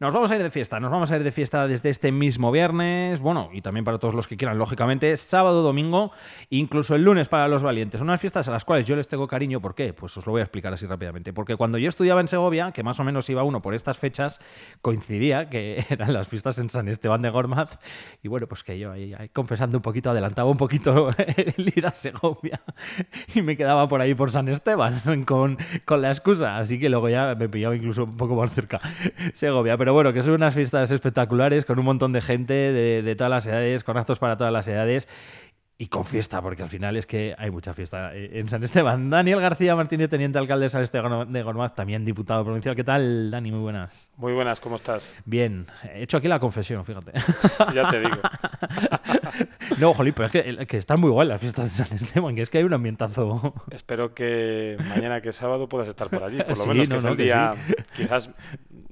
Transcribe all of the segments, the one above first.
Nos vamos a ir de fiesta, nos vamos a ir de fiesta desde este mismo viernes, bueno, y también para todos los que quieran, lógicamente, sábado, domingo, incluso el lunes para los valientes. Unas fiestas a las cuales yo les tengo cariño, ¿por qué? Pues os lo voy a explicar así rápidamente. Porque cuando yo estudiaba en Segovia, que más o menos iba uno por estas fechas, coincidía que eran las fiestas en San Esteban de Gormaz, y bueno, pues que yo ahí, confesando un poquito, adelantaba un poquito el ir a Segovia, y me quedaba por ahí por San Esteban con, con la excusa, así que luego ya me pillaba incluso un poco más cerca Segovia, pero bueno, que son unas fiestas espectaculares con un montón de gente de, de todas las edades, con actos para todas las edades y con fiesta, porque al final es que hay mucha fiesta eh, en San Esteban. Daniel García Martínez, teniente alcalde de San Esteban de Gormaz, también diputado provincial. ¿Qué tal, Dani? Muy buenas. Muy buenas, ¿cómo estás? Bien. He hecho aquí la confesión, fíjate. ya te digo. no, jolí, pero es que, que, están muy guay las fiestas de San Esteban, que es que hay un ambientazo. Espero que mañana, que es sábado, puedas estar por allí. Por lo menos que es el día, quizás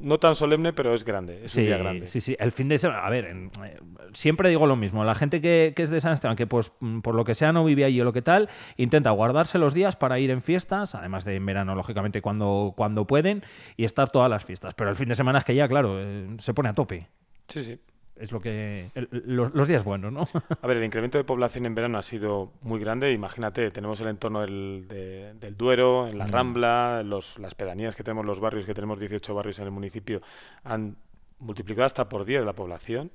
no tan solemne, pero es grande, es un día grande. Sí, sí, el fin de semana, a ver, eh, siempre digo lo mismo, la gente que, que, es de San Esteban, que pues mm, por lo que sea no vive allí o lo que tal, intenta guardarse los días para ir en fiestas, además de en verano, lógicamente, cuando, cuando pueden, y estar todas las fiestas. Pero el fin de semana es que ya, claro, eh, se pone a tope. Sí, sí es lo que los, días buenos, ¿no? A ver, el incremento de población en verano ha sido muy grande. Imagínate, tenemos el entorno del, del Duero, en la mm. Rambla, los, las pedanías que tenemos, los barrios que tenemos 18 barrios en el municipio han multiplicado hasta por 10 la población,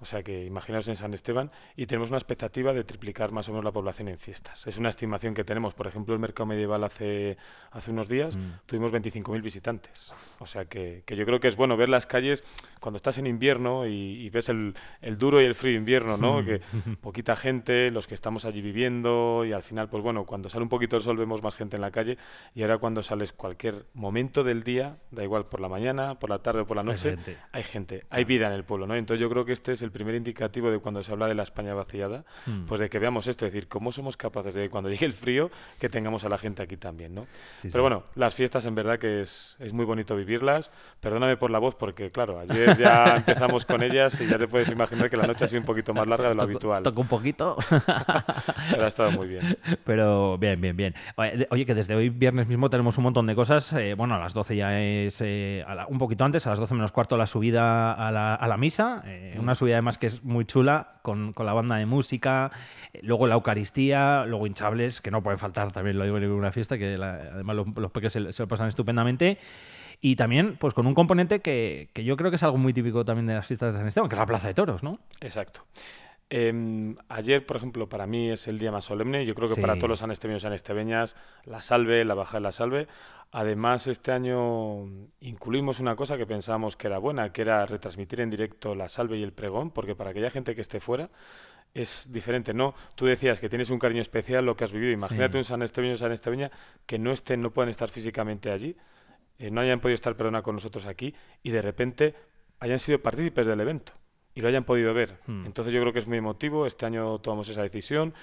o sea que imaginaos en San Esteban, y tenemos una expectativa de triplicar más o menos la población en fiestas. Es una estimación que tenemos, por ejemplo, el mercado medieval hace, hace unos días mm. tuvimos 25.000 visitantes, o sea que, que, yo creo que es bueno ver las calles cuando estás en invierno y, ves el, el, duro y el frío invierno, ¿no? Mm. que poquita gente, los que estamos allí viviendo, y al final, pues bueno, cuando sale un poquito el sol vemos más gente en la calle, y ahora cuando sales cualquier momento del día, da igual por la mañana, por la tarde o por la noche, hay gente, hay vida en el pueblo, ¿no? Entonces yo creo que este es el primer indicativo de cuando se habla de la España vaciada, hmm. pues de que veamos esto, es decir, cómo somos capaces de cuando llegue el frío que tengamos a la gente aquí también, ¿no? Pero bueno, las fiestas en verdad que es, es muy bonito vivirlas. Perdóname por la voz porque claro, ayer ya empezamos con ellas y ya te puedes imaginar que la noche ha sido un poquito más larga de lo habitual. Toca un poquito. Pero ha estado muy bien. Pero bien, bien, bien. Oye, que desde hoy viernes mismo tenemos un montón de cosas. Eh, bueno, a las 12 ya es eh, un poquito antes, a las 12 menos cuarto la subida a la, a la misa, eh, una subida además que es muy chula, con, con la banda de música, eh, luego la Eucaristía, luego hinchables, que no pueden faltar, también lo digo en ninguna fiesta, que además los, los peques se, se, lo pasan estupendamente. Y también, pues con un componente que, que, yo creo que es algo muy típico también de las fiestas de San Esteban, que es la Plaza de Toros, ¿no? Exacto. Eh, ayer, por ejemplo, para mí es el día más solemne. Yo creo que para todos los sanestebeños y sanestebeñas, la salve, la baja de la salve. Además, este año incluimos una cosa que pensábamos que era buena, que era retransmitir en directo la salve y el pregón, porque para aquella gente que esté fuera es diferente, ¿no? Tú decías que tienes un cariño especial lo que has vivido. Imagínate un sanestebeño o sanestebeña que no estén, no puedan estar físicamente allí, eh, no hayan podido estar, perdona, con nosotros aquí y de repente hayan sido partícipes del evento y lo hayan podido ver. Hmm. Entonces yo creo que es muy emotivo. Este año tomamos esa decisión.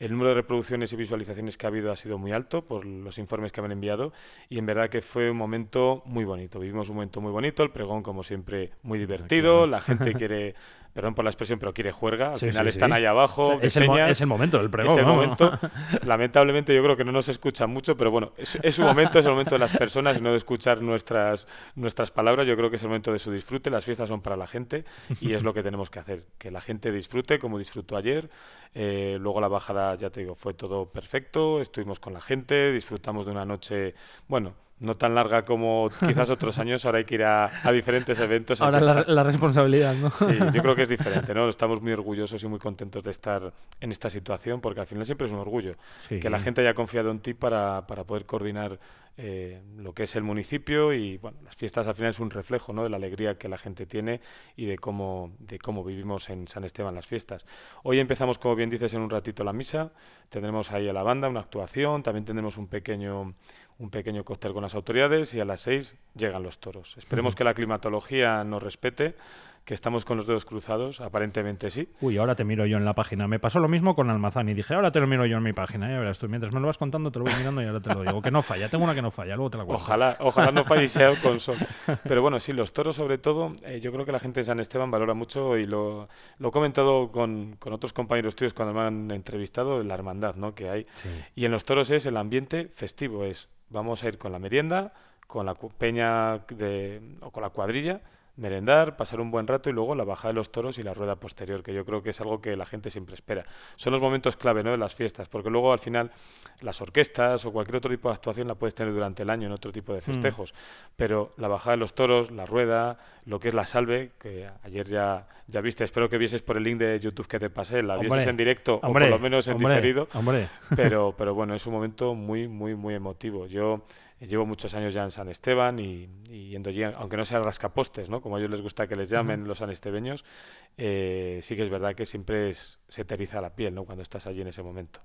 El número de reproducciones y visualizaciones que ha habido ha sido muy alto por los informes que me han enviado y en verdad que fue un momento muy bonito. Vivimos un momento muy bonito, el pregón como siempre muy divertido, la gente quiere, perdón por la expresión, pero quiere juerga, al final están ahí abajo. Es el, es el, momento del pregón. Es el momento. Lamentablemente yo creo que no nos escucha mucho, pero bueno, es, es un momento, es el momento de las personas y no de escuchar nuestras, nuestras palabras. Yo creo que es el momento de su disfrute, las fiestas son para la gente y es lo que tenemos que hacer, que la gente disfrute como disfrutó ayer. Eh, luego la bajada, ya te digo, fue todo perfecto, estuvimos con la gente, disfrutamos de una noche, bueno, no tan larga como quizás otros años, ahora hay que ir a, diferentes eventos. Ahora la, la, responsabilidad, ¿no? Sí, yo creo que es diferente, ¿no? Estamos muy orgullosos y muy contentos de estar en esta situación, porque al final siempre es un orgullo que la gente haya confiado en ti para, para poder coordinar eh, lo que es el municipio y bueno, las fiestas al final es un reflejo ¿no? de la alegría que la gente tiene y de cómo, de cómo vivimos en San Esteban las fiestas. Hoy empezamos, como bien dices, en un ratito la misa, tendremos ahí a la banda una actuación, también tendremos un pequeño, un pequeño cóctel con las autoridades y a las seis llegan los toros. Esperemos que la climatología nos respete que estamos con los dedos cruzados, aparentemente sí. Uy, ahora te miro yo en la página. Me pasó lo mismo con Almazán y dije, ahora te lo miro yo en mi página. Ya verás tú, mientras me lo vas contando, te lo voy mirando y ahora te lo digo. Que no falla, tengo una que no falla, luego te la cuento. Ojalá, ojalá no falle y sea con sol. Pero bueno, sí, los toros sobre todo, eh, yo creo que la gente de San Esteban valora mucho y lo, lo he comentado con, con, otros compañeros tuyos cuando me han entrevistado, la hermandad ¿no? que hay. Y en los toros es el ambiente festivo, es vamos a ir con la merienda, con la peña de, o con la cuadrilla, merendar, pasar un buen rato y luego la bajada de los toros y la rueda posterior, que yo creo que es algo que la gente siempre espera. Son los momentos clave ¿no? de las fiestas, porque luego al final las orquestas o cualquier otro tipo de actuación la puedes tener durante el año en otro tipo de mm. festejos, pero la bajada de los toros, la rueda, lo que es la salve, que ayer ya, ya viste, espero que vieses por el link de YouTube que te pasé, la vieses en directo o por lo menos en diferido, pero, pero bueno, es un momento muy, muy, muy emotivo. Yo llevo muchos años ya en San Esteban y, yendo allí, aunque no sea rascapostes, ¿no? como a ellos les gusta que les llamen los sanestebeños, eh, sí que es verdad que siempre se te eriza la piel ¿no? cuando estás allí en ese momento.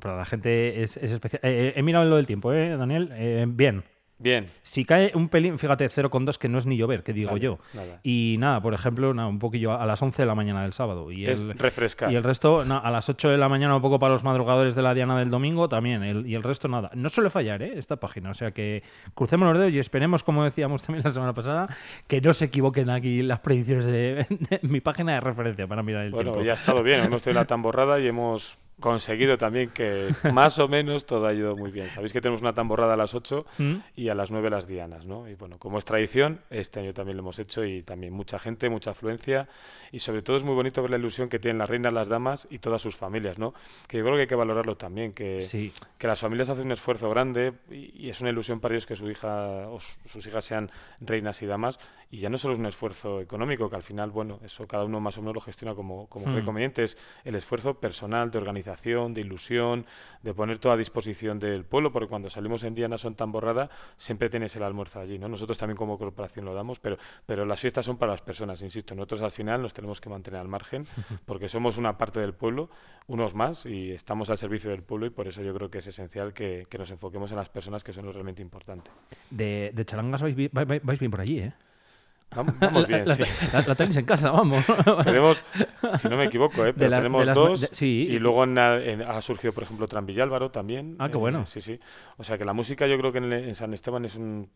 Para la gente es, especial. Eh, eh, he mirado lo del tiempo, ¿eh, Daniel? bien. Bien. Si cae un pelín, fíjate, 0,2 que no es ni llover, que digo yo. Y nada, por ejemplo, nada, un poquillo a las 11 de la mañana del sábado. Y es el, refrescar. Y el resto, a las 8 de la mañana, un poco para los madrugadores de la Diana del domingo también. y el resto, nada. No suele fallar, ¿eh? Esta página. O sea que crucemos los dedos y esperemos, como decíamos también la semana pasada, que no se equivoquen aquí las predicciones de, mi página de referencia para mirar el tiempo. Bueno, ya ha estado bien. Hemos tenido la tamborrada y hemos conseguido también que más o menos todo ha ido muy bien. Sabéis que tenemos una tamborrada a las 8 mm. y a las 9 las dianas, ¿no? Y bueno, como es tradición, este año también lo hemos hecho y también mucha gente, mucha afluencia y sobre todo es muy bonito ver la ilusión que tienen las reinas, las damas y todas sus familias, ¿no? Que yo creo que hay que valorarlo también, que, que las familias hacen un esfuerzo grande y, es una ilusión para ellos que su hija o sus hijas sean reinas y damas y ya no solo es un esfuerzo económico, que al final, bueno, eso cada uno más o menos lo gestiona como, como mm. conveniente, es el esfuerzo personal de organización de ilusión, de poner todo a disposición del pueblo, porque cuando salimos en Diana son tan borrada, siempre tienes el almuerzo allí, ¿no? Nosotros también como corporación lo damos, pero, pero las fiestas son para las personas, insisto, nosotros al final nos tenemos que mantener al margen, porque somos una parte del pueblo, unos más, y estamos al servicio del pueblo, y por eso yo creo que es esencial que, nos enfoquemos en las personas que son lo realmente importante. De, de charangas vais, vais bien por allí, ¿eh? Vamos, bien, la, sí. La, tenéis en casa, vamos. tenemos, si no me equivoco, ¿eh? pero tenemos dos. sí. Y luego ha surgido, por ejemplo, Tranvillálvaro también. Ah, qué bueno. Eh, sí, sí. O sea que la música yo creo que en, San Esteban es un,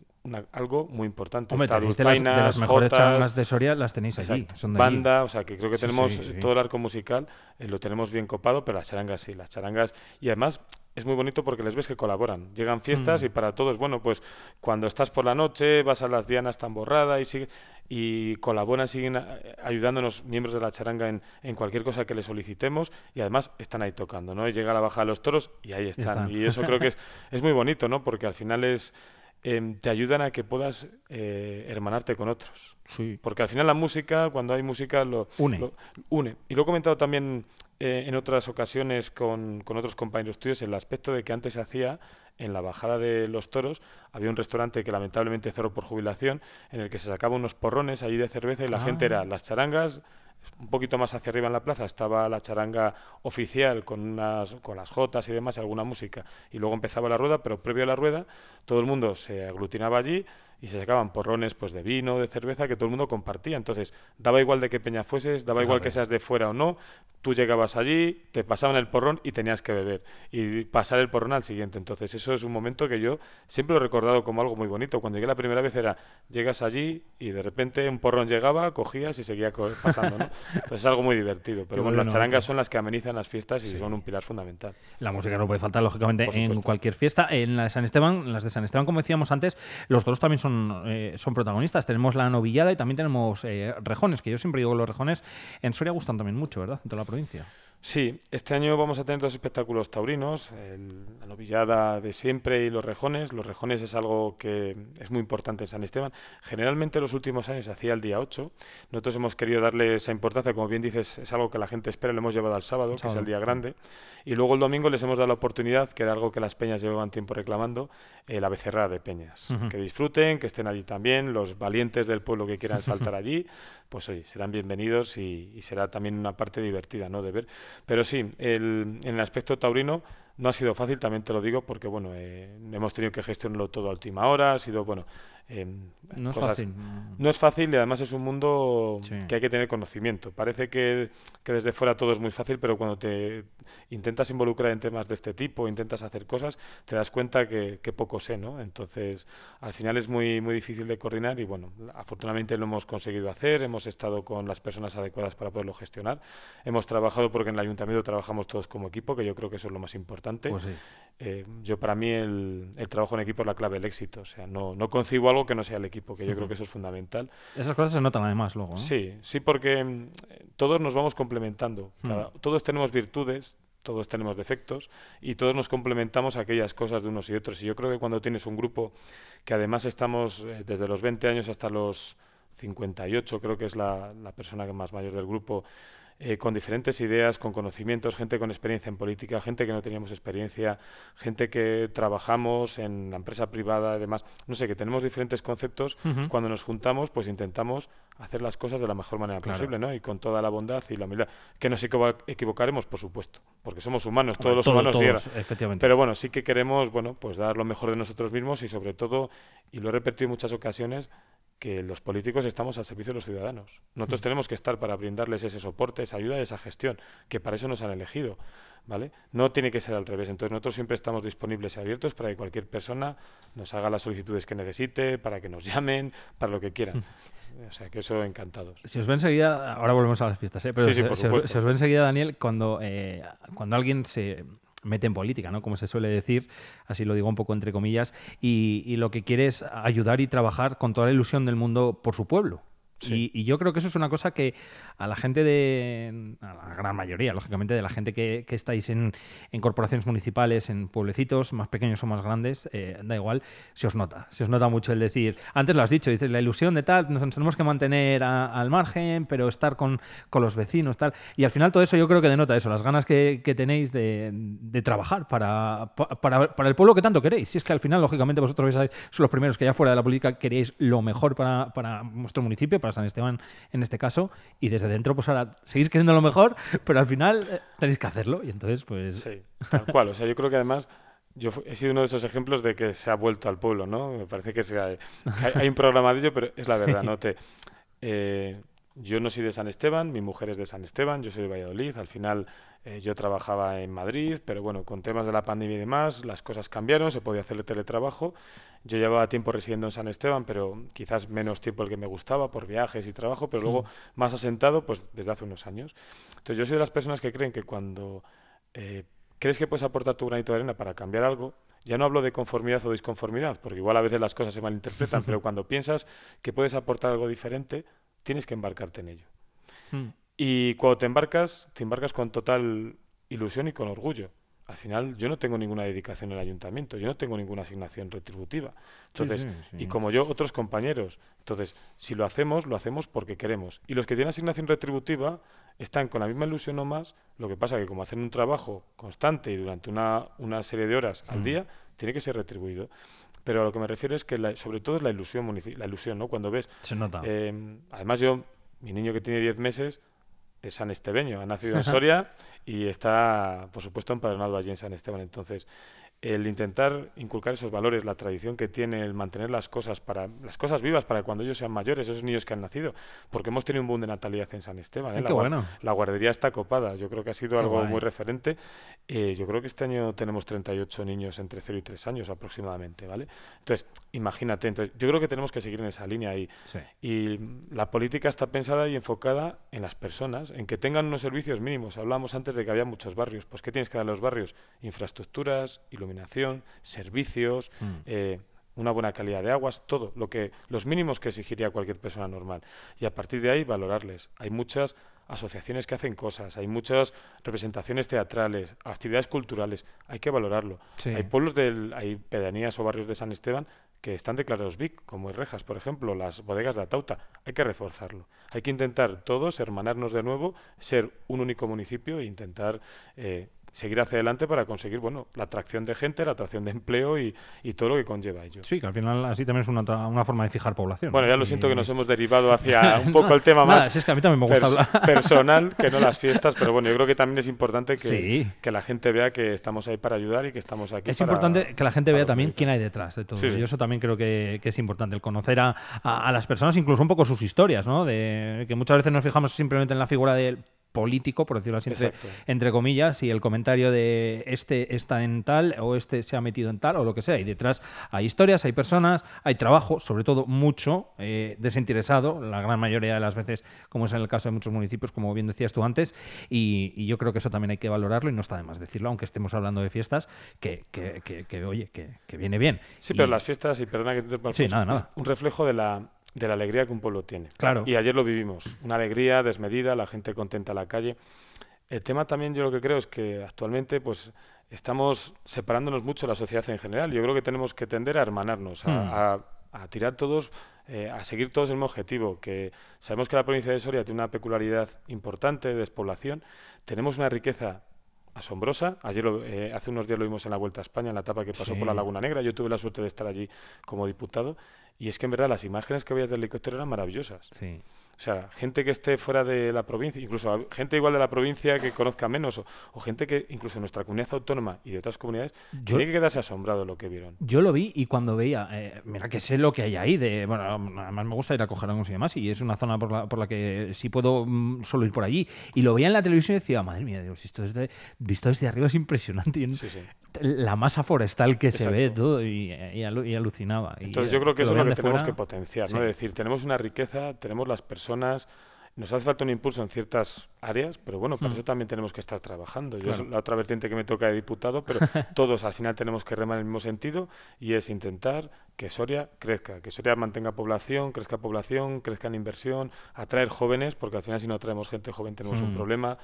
algo muy importante. Hombre, Está de, las, de las mejores charangas de Soria las tenéis allí. Son Banda, o sea que creo que tenemos todo el arco musical, eh, lo tenemos bien copado, pero las charangas sí, las charangas. Y además es muy bonito porque les ves que colaboran. Llegan fiestas mm. y para todos, bueno, pues cuando estás por la noche, vas a las dianas tan borrada y sigue, y colaboran, siguen eh, ayudándonos miembros de la charanga en, en, cualquier cosa que les solicitemos y además están ahí tocando, ¿no? Y llega la baja de los toros y ahí están. Y eso creo que es, es muy bonito, ¿no? Porque al final es Em, te ayudan a que puedas eh, hermanarte con otros. Porque al final la música, cuando hay música, lo une. une. Y lo he comentado también eh, en otras ocasiones con, con, otros compañeros tuyos, el aspecto de que antes se hacía en la bajada de los toros, había un restaurante que lamentablemente cerró por jubilación, en el que se sacaba unos porrones allí de cerveza y la gente era ah. las charangas, un poquito más hacia arriba en la plaza estaba la charanga oficial con unas con las jotas y demás y alguna música. Y luego empezaba la rueda pero previo a la rueda todo el mundo se aglutinaba allí y se sacaban porrones pues de vino, de cerveza que todo el mundo compartía. Entonces, daba igual de qué peña fueses, daba igual que seas de fuera o no, tú llegabas allí, te pasaban el porrón y tenías que beber y pasar el porrón al siguiente. Entonces, eso es un momento que yo siempre lo he recordado como algo muy bonito. Cuando llegué la primera vez era llegas allí y de repente un porrón llegaba, cogías y seguía pasando, ¿no? Entonces, es algo muy divertido, pero bueno, las charangas son las que amenizan las fiestas y son un pilar fundamental. La música no puede faltar lógicamente en cualquier fiesta. En la de San Esteban, las de San Esteban como decíamos antes, los dos también son eh, son, protagonistas. Tenemos la novillada y también tenemos eh, rejones, que yo siempre digo que los rejones en Soria gustan también mucho, ¿verdad? En toda la provincia. Sí, este año vamos a tener dos espectáculos taurinos, la novillada de siempre y los rejones. Los rejones es algo que es muy importante en San Esteban. Generalmente los últimos años se hacía el día 8. Nosotros hemos querido darle esa importancia, como bien dices, es algo que la gente espera, lo hemos llevado al sábado, que es el día grande. Y luego el domingo les hemos dado la oportunidad, que era algo que las peñas llevaban tiempo reclamando, eh, la becerrada de peñas. Que disfruten, que estén allí también, los valientes del pueblo que quieran saltar allí, pues hoy serán bienvenidos y, y será también una parte divertida, ¿no? De ver pero sí, el, en el aspecto taurino no ha sido fácil, también te lo digo, porque bueno, eh, hemos tenido que gestionarlo todo a última hora, ha sido, bueno, Em, no es fácil. No es fácil y además es un mundo que hay que tener conocimiento. Parece que, desde fuera todo es muy fácil, pero cuando te intentas involucrar en temas de este tipo, intentas hacer cosas, te das cuenta que, poco sé, ¿no? Entonces, al final es muy, muy difícil de coordinar y bueno, afortunadamente lo hemos conseguido hacer, hemos estado con las personas adecuadas para poderlo gestionar, hemos trabajado porque en el ayuntamiento trabajamos todos como equipo, que yo creo que eso es lo más importante. Pues eh, yo para mí el, el, trabajo en equipo es la clave del éxito, o sea, no, no concibo algo algo que no sea el equipo, que yo creo que eso es fundamental. Esas cosas se notan además luego. ¿no? Sí, sí, porque mm, todos nos vamos complementando. Mm. Cada- Todos tenemos virtudes, todos tenemos defectos y todos nos complementamos aquellas cosas de unos y otros. Y yo creo que cuando tienes un grupo que además estamos eh, desde los 20 años hasta los 58, creo que es la, la persona que más mayor del grupo, eh, con diferentes ideas, con conocimientos, gente con experiencia en política, gente que no teníamos experiencia, gente que trabajamos en la empresa privada y demás. No sé, que tenemos diferentes conceptos. Cuando nos juntamos, pues intentamos hacer las cosas de la mejor manera Claro. posible, ¿no? Y con toda la bondad y la humildad. Que nos equivo- equivocaremos, por supuesto, porque somos humanos, todos los Todo- humanos todos, llegan. efectivamente. Pero bueno, sí que queremos, bueno, pues dar lo mejor de nosotros mismos y sobre todo, y lo he repetido en muchas ocasiones, que los políticos estamos al servicio de los ciudadanos. Nosotros Mm. tenemos que estar para brindarles ese soporte, esa ayuda, esa gestión, que para eso nos han elegido, ¿vale? No tiene que ser al revés. Entonces nosotros siempre estamos disponibles y abiertos para que cualquier persona nos haga las solicitudes que necesite, para que nos llamen, para lo que quieran. O sea, que eso encantados. Si os ve enseguida, ahora volvemos a las fiestas, ¿eh? pero Sí, sí, por se, os- se os ve enseguida, Daniel, cuando, eh, cuando alguien se mete en política, ¿no? Como se suele decir, así lo digo un poco entre comillas, y, y lo que quiere es ayudar y trabajar con toda la ilusión del mundo por su pueblo. Y, yo creo que eso es una cosa que a la gente de. la gran mayoría, lógicamente, de la gente que, que estáis en, corporaciones municipales, en pueblecitos, más pequeños o más grandes, eh, da igual, se os nota. Se os nota mucho el decir. Antes lo has dicho, dices la ilusión de tal, nos tenemos que mantener a- al margen, pero estar con, con los vecinos, tal. Y al final todo eso yo creo que denota eso, las ganas que, tenéis de, trabajar para, pa- para, el pueblo que tanto queréis. Si es que al final, lógicamente, vosotros sois los primeros que ya fuera de la política queréis lo mejor para, para vuestro municipio, para San Esteban en este caso, y desde dentro, pues ahora seguís queriendo lo mejor, pero al final eh, tenéis que hacerlo. Y entonces, pues. Sí, tal cual. O sea, yo creo que además yo he sido uno de esos ejemplos de que se ha vuelto al pueblo, ¿no? Me parece que, se ha- que hay, hay un programa de ello, pero es la verdad, ¿no? Te, eh, yo no soy de San Esteban, mi mujer es de San Esteban, yo soy de Valladolid. Al final eh, yo trabajaba en Madrid, pero bueno, con temas de la pandemia y demás, las cosas cambiaron, se podía hacer el teletrabajo. Yo llevaba tiempo residiendo en San Esteban, pero quizás menos tiempo el que me gustaba por viajes y trabajo, pero luego más asentado, pues desde hace unos años. Entonces yo soy de las personas que creen que cuando eh, crees que puedes aportar tu granito de arena para cambiar algo, ya no hablo de conformidad o disconformidad, porque igual a veces las cosas se malinterpretan, pero cuando piensas que puedes aportar algo diferente, tienes que embarcarte en ello. mm, Y cuando te embarcas, te embarcas con total ilusión y con orgullo. Al final yo no tengo ninguna dedicación en el ayuntamiento, yo no tengo ninguna asignación retributiva. Entonces, sí, sí. y como yo, otros compañeros. Entonces, si lo hacemos, lo hacemos porque queremos. Y los que tienen asignación retributiva están con la misma ilusión o más, lo que pasa que como hacen un trabajo constante y durante una, una serie de horas al Mm. día, tiene que ser retribuido. Pero a lo que me refiero es que la- sobre todo es la ilusión, la ilusión, ¿no? Cuando ves se nota. eh, además, yo, mi niño que tiene 10 meses es San Estebeño, ha nacido en Soria y está, por supuesto, empadronado allí en San Esteban. Entonces, el intentar inculcar esos valores, la tradición que tiene, el mantener las cosas para las cosas vivas para cuando ellos sean mayores, esos niños que han nacido, porque hemos tenido un boom de natalidad en San Esteban. ¿eh? La bueno. la guardería está copada, yo creo que ha sido Qué algo guay. muy referente. Eh, yo creo que este año tenemos 38 niños entre 0 y 3 años aproximadamente, ¿vale? Entonces, imagínate, entonces, yo creo que tenemos que seguir en esa línea y, Sí. y la política está pensada y enfocada en las personas, en que tengan unos servicios mínimos. Hablamos antes de que había muchos barrios, pues ¿qué tienes que dar a los barrios? Infraestructuras, iluminación, servicios, Mm. eh, una buena calidad de aguas, todo, lo que los mínimos que exigiría cualquier persona normal. Y a partir de ahí valorarles. Hay muchas asociaciones que hacen cosas, hay muchas representaciones teatrales, actividades culturales, hay que valorarlo. Sí. Hay pueblos del, hay pedanías o barrios de San Esteban que están declarados BIC, como Rejas, por ejemplo, las bodegas de Atauta. Hay que reforzarlo. Hay que intentar todos hermanarnos de nuevo, ser un único municipio e intentar eh, seguir hacia adelante para conseguir bueno, la atracción de gente, la atracción de empleo y, y todo lo que conlleva ello. Sí, que al final así también es una, una forma de fijar población. Bueno, ¿no? ya lo siento que nos hemos derivado hacia un poco el tema Nada, más si es que a mí también me gusta pers- personal que no las fiestas, pero bueno, yo creo que también es importante que, Sí. que la gente vea que estamos ahí para ayudar y que estamos aquí Es para- importante que la gente vea también quién hay detrás de todo. Sí, sí. Y eso también creo que, que es importante, el conocer a, a- a las personas, incluso un poco sus historias, ¿no? De que muchas veces nos fijamos simplemente en la figura del político, por decirlo así, entre, comillas, y el comentario de este está en tal o este se ha metido en tal o lo que sea. Y detrás hay historias, hay personas, hay trabajo, sobre todo mucho eh, desinteresado, la gran mayoría de las veces, como es en el caso de muchos municipios, como bien decías tú antes, y, y yo creo que eso también hay que valorarlo y no está de más decirlo, aunque estemos hablando de fiestas, que, que, que- que, oye, que, que viene bien. Sí, Y- pero las fiestas, y perdona que te interrumpa, Sí, Alfonso, nada, nada. un reflejo de la, de la alegría que un pueblo tiene. Claro. Y ayer lo vivimos, una alegría desmedida, la gente contenta en la calle. El tema también yo lo que creo es que actualmente pues estamos separándonos mucho de la sociedad en general. Yo creo que tenemos que tender a hermanarnos, a, Hmm. a- a tirar todos, eh, a seguir todos el mismo objetivo, que sabemos que la provincia de Soria tiene una peculiaridad importante de despoblación, tenemos una riqueza asombrosa. Ayer, lo- eh, hace unos días lo vimos en la Vuelta a España, en la etapa que pasó por la. Laguna Negra. Yo tuve la suerte de estar allí como diputado y es que en verdad las imágenes que veías del helicóptero eran maravillosas. Sí. O sea, gente que esté fuera de la provincia, incluso gente igual de la provincia que conozca menos, o, o gente que incluso en nuestra comunidad autónoma y de otras comunidades, Yo- tiene que quedarse asombrado de lo que vieron. Yo lo vi y cuando veía, eh, mira que sé lo que hay ahí, de, bueno, además me gusta ir a coger algo y demás, y es una zona por la, por la que sí puedo mm, solo ir por allí. Y lo veía en la televisión y decía, madre mía, Dios, esto desde, visto desde arriba es impresionante. Sí, sí. La masa forestal que se ve todo y, y alu- y alucinaba. Entonces yo creo que eso es lo que tenemos fuera, que potenciar, ¿no? Es decir, tenemos una riqueza, tenemos las personas, nos hace falta un impulso en ciertas áreas, pero bueno, para Hmm. eso también tenemos que estar trabajando. Yo Claro. es la otra vertiente que me toca de diputado, pero todos al final tenemos que remar en el mismo sentido y es intentar que Soria crezca, que Soria mantenga población, crezca población, crezca en inversión, atraer jóvenes, porque al final si no atraemos gente joven tenemos un Hmm. problema.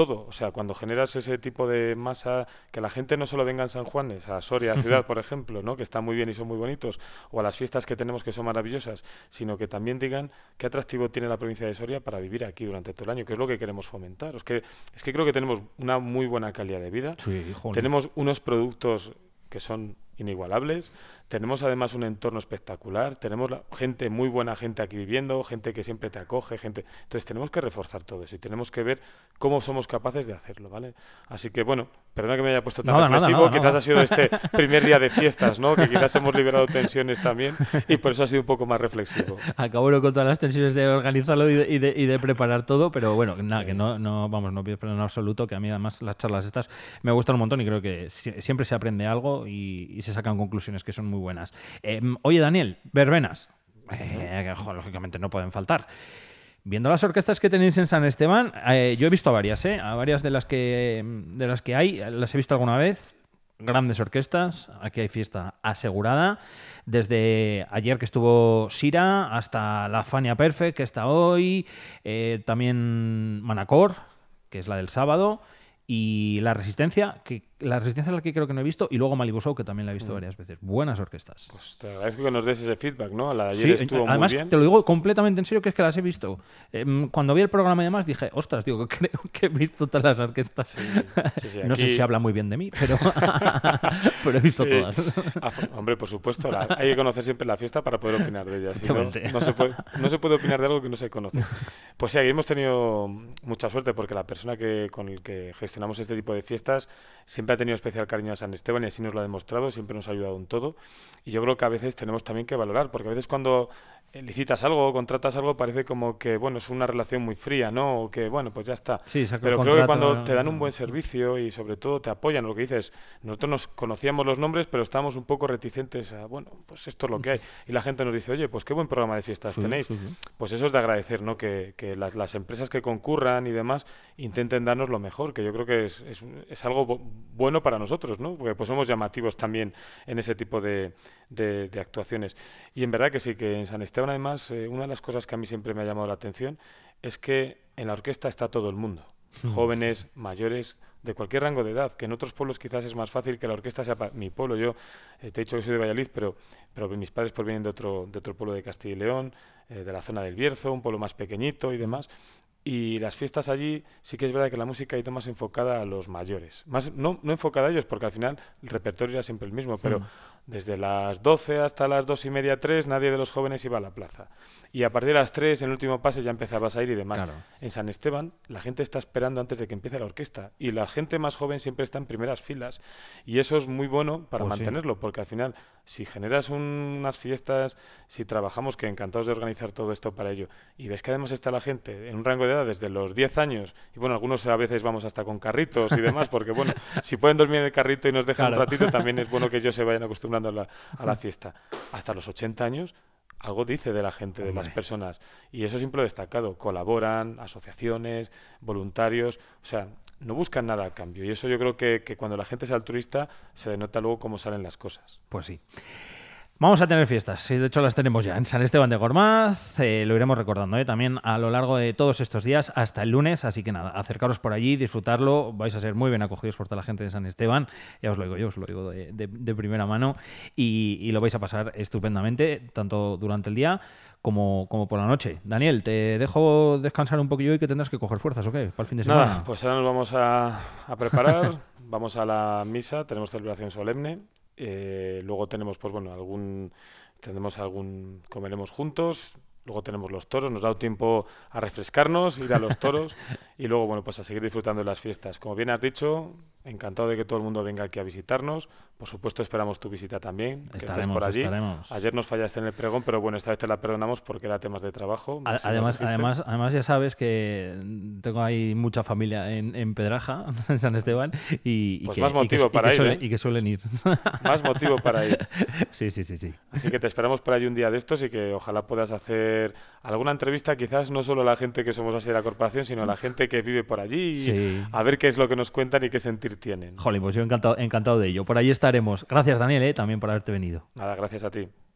Todo, o sea, cuando generas ese tipo de masa, que la gente no solo venga en San Juanes, a Soria, ciudad, por ejemplo, ¿no? que está muy bien y son muy bonitos, o a las fiestas que tenemos que son maravillosas, sino que también digan qué atractivo tiene la provincia de Soria para vivir aquí durante todo el año, que es lo que queremos fomentar. Es que, es que creo que tenemos una muy buena calidad de vida, Sí, tenemos unos productos que son inigualables, tenemos además un entorno espectacular, tenemos la- gente, muy buena gente aquí viviendo, gente que siempre te acoge, gente... Entonces tenemos que reforzar todo eso y tenemos que ver cómo somos capaces de hacerlo, ¿vale? Así que bueno, perdona que me haya puesto tan reflexivo, quizás ha sido este primer día de fiestas, ¿no? Que quizás hemos liberado tensiones también y por eso ha sido un poco más reflexivo. Acabo con todas las tensiones de organizarlo y de, y de- y de preparar todo, pero bueno, nada, Sí. que no, no, vamos, no pido perdón en absoluto, que a mí además las charlas estas me gustan un montón y creo que sie- siempre se aprende algo y, y se sacan conclusiones que son muy buenas. Em, oye, Daniel, verbenas. Eh, jo, lógicamente no pueden faltar. Viendo las orquestas que tenéis en San Esteban, eh, yo he visto a varias, ¿eh? A varias de las que de las que hay, las he visto alguna vez. Grandes orquestas, aquí hay fiesta asegurada. Desde ayer que estuvo Sira hasta la Fania Perfect, que está hoy. eh, también Manacor, que es la del sábado. Y La Resistencia, que la Resistencia es la que creo que no he visto. Y luego Malibu Show, que también la he visto varias veces. Buenas orquestas. Pues te agradezco que nos des ese feedback, ¿no? La de Sí, ayer estuvo además muy bien. te lo digo completamente en serio que es que las he visto. Em, cuando vi el programa y demás dije, ostras, digo, creo que he visto todas las orquestas. Sí, sí, sí, no sé aquí- si habla muy bien de mí, pero, pero he visto Sí. todas. Hombre, por supuesto, la- hay que conocer siempre la fiesta para poder opinar de ella. no, no, se puede, no se puede opinar de algo que no se conoce. Pues sí, aquí hemos tenido mucha suerte porque la persona que, con el que gestionamos este tipo de fiestas siempre ha tenido especial cariño a San Esteban y así nos lo ha demostrado, siempre nos ha ayudado en todo. Y yo creo que a veces tenemos también que valorar, porque a veces cuando licitas algo contratas algo parece como que, bueno, es una relación muy fría, ¿no? O que, bueno, pues ya está. Sí, Pero creo que cuando te dan un buen servicio y sobre todo te apoyan, lo que dices, nosotros nos conocíamos los nombres, pero estábamos un poco reticentes a, bueno, pues esto es lo que hay. Y la gente nos dice, oye, pues qué buen programa de fiestas Sí, tenéis. sí, sí. Pues eso es de agradecer, ¿no? Que, que las, las empresas que concurran y demás intenten darnos lo mejor, que yo creo que es, es, es algo bu- bueno para nosotros, ¿no? Porque pues somos llamativos también en ese tipo de, de- de actuaciones. Y en verdad que sí, que en San Esteban además, eh, una de las cosas que a mí siempre me ha llamado la atención es que en la orquesta está todo el mundo, jóvenes, mayores, de cualquier rango de edad, que en otros pueblos quizás es más fácil que la orquesta sea para mi pueblo. Yo eh, te he dicho que soy de Valladolid, pero, pero mis padres pues vienen de otro, de otro pueblo de Castilla y León, eh, de la zona del Bierzo, un pueblo más pequeñito y demás. Y las fiestas allí sí que es verdad que la música ha ido más enfocada a los mayores. Más, no, no enfocada a ellos, porque al final el repertorio era siempre el mismo, pero Mm. Desde las 12 hasta las 2 y media, 3, nadie de los jóvenes iba a la plaza. Y a partir de las 3, en el último pase, ya empezabas a ir y demás. Claro. En San Esteban, la gente está esperando antes de que empiece la orquesta. Y la gente más joven siempre está en primeras filas. Y eso es muy bueno para Pues sí. mantenerlo, porque al final, si generas un- unas fiestas, si trabajamos, que encantados de organizar todo esto para ello, y ves que además está la gente en un rango de edad desde los 10 años, y bueno, algunos a veces vamos hasta con carritos y demás, porque bueno, si pueden dormir en el carrito y nos dejan Claro. un ratito, también es bueno que ellos se vayan acostumbrando a la, a la fiesta. Hasta los 80 años, algo dice de la gente, de las personas. Y eso siempre lo he destacado. Colaboran, asociaciones, voluntarios, o sea, no buscan nada a cambio. Y eso yo creo que, que cuando la gente es altruista se denota luego cómo salen las cosas. Pues sí. Vamos a tener fiestas, sí, de hecho las tenemos ya en San Esteban de Gormaz, eh, lo iremos recordando ¿eh? también a lo largo de todos estos días hasta el lunes, así que nada, acercaros por allí, disfrutarlo, vais a ser muy bien acogidos por toda la gente de San Esteban, ya os lo digo yo, os lo digo de, de- de primera mano, y, y lo vais a pasar estupendamente, tanto durante el día como, como por la noche. Daniel, te dejo descansar un poquillo y que tendrás que coger fuerzas, ¿o qué? Para el fin de semana. Nada, pues ahora nos vamos a, a preparar, vamos a la misa, tenemos celebración solemne, eh, luego tenemos, pues bueno, algún, tendremos algún, comeremos juntos, luego tenemos los toros, nos da tiempo a refrescarnos, ir a los toros y luego, bueno, pues a seguir disfrutando de las fiestas. Como bien has dicho, encantado de que todo el mundo venga aquí a visitarnos, por supuesto esperamos tu visita también, que estés Estaremos, por allí. estaremos. Ayer nos fallaste en el pregón, pero bueno, esta vez te la perdonamos porque era temas de trabajo. A- Además, además, además ya sabes que tengo ahí mucha familia en, en Pedraja, en San Esteban, y, Pues que, más que motivo su- y que para ir, suelen- ¿eh? y que suelen ir. más motivo para ir. sí, sí, sí, sí. Así que te esperamos por ahí un día de estos y que ojalá puedas hacer alguna entrevista, quizás no solo a la gente que somos así de la corporación, sino a la gente que vive por allí y Sí. a ver qué es lo que nos cuentan y qué sentir tienen. Jolín, pues yo encantado, encantado de ello. Por ahí Gracias, Daniel, ¿eh? también por haberte venido. Nada, gracias a ti.